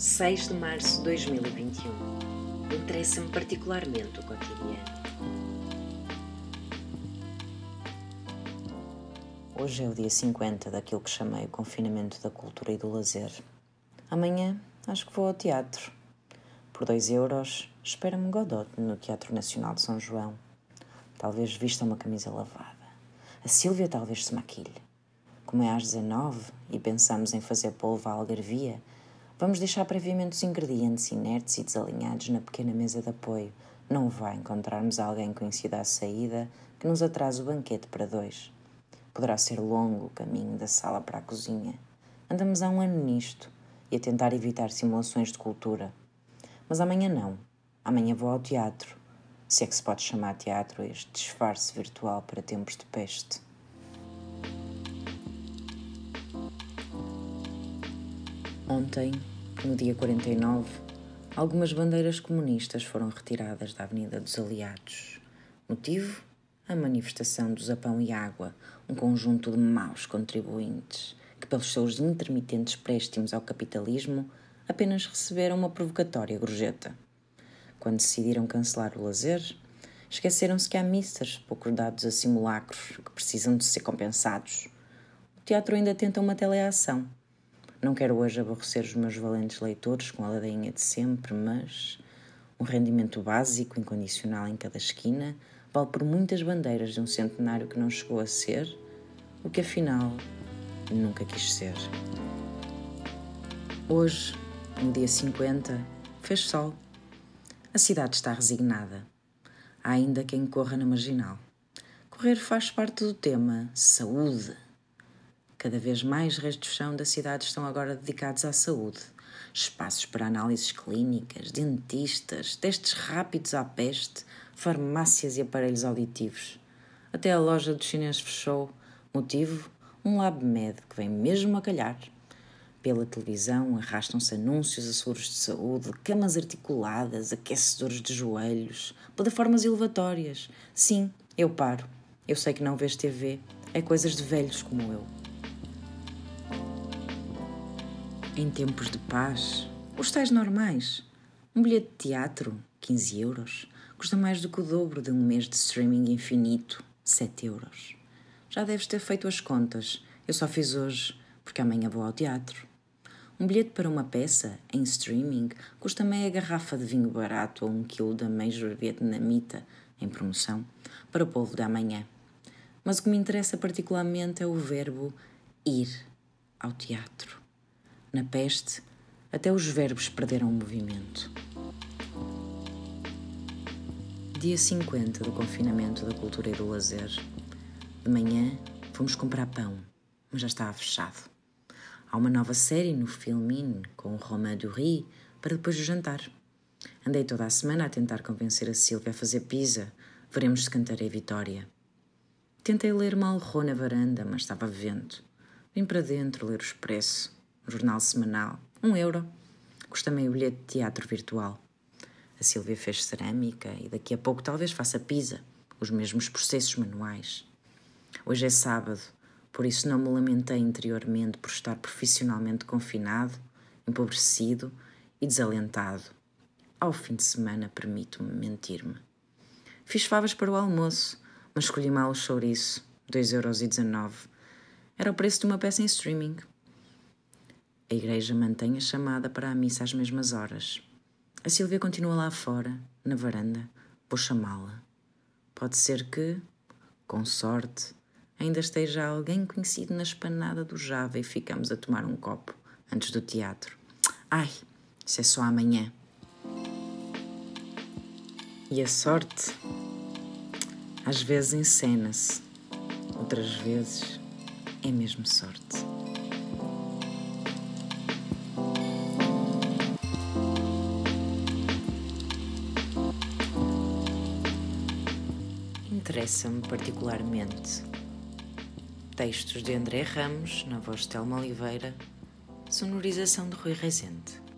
6 de março de 2021. Interessa-me particularmente o cotidiano. Hoje é o dia 50 daquilo que chamei o confinamento da cultura e do lazer. Amanhã acho que vou ao teatro. Por 2 euros, espera-me Godot no Teatro Nacional de São João. Talvez vista uma camisa lavada. A Sílvia talvez se maquilhe. Como é às 19 e pensamos em fazer polvo à algarvia, vamos deixar previamente os ingredientes inertes e desalinhados na pequena mesa de apoio. Não vai encontrarmos alguém conhecido à saída que nos atrase o banquete para dois. Poderá ser longo o caminho da sala para a cozinha. Andamos há um ano nisto e a tentar evitar simulações de cultura. Mas amanhã não. Amanhã vou ao teatro se é que se pode chamar teatro este disfarce virtual para tempos de peste. Ontem, no dia 49, algumas bandeiras comunistas foram retiradas da Avenida dos Aliados. Motivo? A manifestação do Zapão e Água, um conjunto de maus contribuintes que, pelos seus intermitentes préstimos ao capitalismo, apenas receberam uma provocatória gorjeta quando decidiram cancelar o lazer, esqueceram-se que há missas pouco dados a simulacros que precisam de ser compensados. O teatro ainda tenta uma teleação. Não quero hoje aborrecer os meus valentes leitores com a ladainha de sempre, mas um rendimento básico, incondicional em cada esquina, vale por muitas bandeiras de um centenário que não chegou a ser o que afinal nunca quis ser. Hoje, no dia 50, fez sol. A cidade está resignada. Há ainda quem corra na marginal. Correr faz parte do tema saúde. Cada vez mais restos chão da cidade estão agora dedicados à saúde. Espaços para análises clínicas, dentistas, testes rápidos à peste, farmácias e aparelhos auditivos. Até a loja dos chineses fechou. Motivo? Um LabMed que vem mesmo a calhar. Pela televisão arrastam-se anúncios a seguros de saúde, camas articuladas, aquecedores de joelhos, plataformas elevatórias. Sim, eu paro. Eu sei que não vês TV. É coisas de velhos como eu. Em tempos de paz, os tais normais. Um bilhete de teatro, 15 euros, custa mais do que o dobro de um mês de streaming infinito, 7 euros. Já deves ter feito as contas. Eu só fiz hoje, porque amanhã vou ao teatro. Um bilhete para uma peça, em streaming, custa meia garrafa de vinho barato ou um quilo da Major Vietnamita, em promoção, para o povo da manhã. Mas o que me interessa particularmente é o verbo ir ao teatro. Na peste, até os verbos perderam o movimento. Dia 50 do confinamento da cultura e do lazer. De manhã, fomos comprar pão, mas já estava fechado. Há uma nova série no Filmin com o Romain Dury para depois do jantar. Andei toda a semana a tentar convencer a Silvia a fazer pizza. Veremos se cantarei vitória. Tentei ler Malraux na varanda, mas estava vento. Vim para dentro ler o Expresso, jornal semanal. Um euro. Custa meio bilhete de teatro virtual. A Silvia fez cerâmica e daqui a pouco talvez faça pizza. Os mesmos processos manuais. Hoje é sábado por isso não me lamentei interiormente por estar profissionalmente confinado, empobrecido e desalentado. Ao fim de semana permito-me mentir-me. Fiz favas para o almoço, mas escolhi mal o chouriço, 2,19€. Era o preço de uma peça em streaming. A igreja mantém a chamada para a missa às mesmas horas. A Silvia continua lá fora, na varanda. Vou chamá-la. Pode ser que, com sorte, ainda esteja alguém conhecido na espanada do Java e ficamos a tomar um copo antes do teatro. Ai, isso é só amanhã. E a sorte, às vezes encena-se, outras vezes é mesmo sorte. Interessa-me particularmente Textos de André Ramos, na voz de Telma Oliveira, sonorização de Rui Rezende.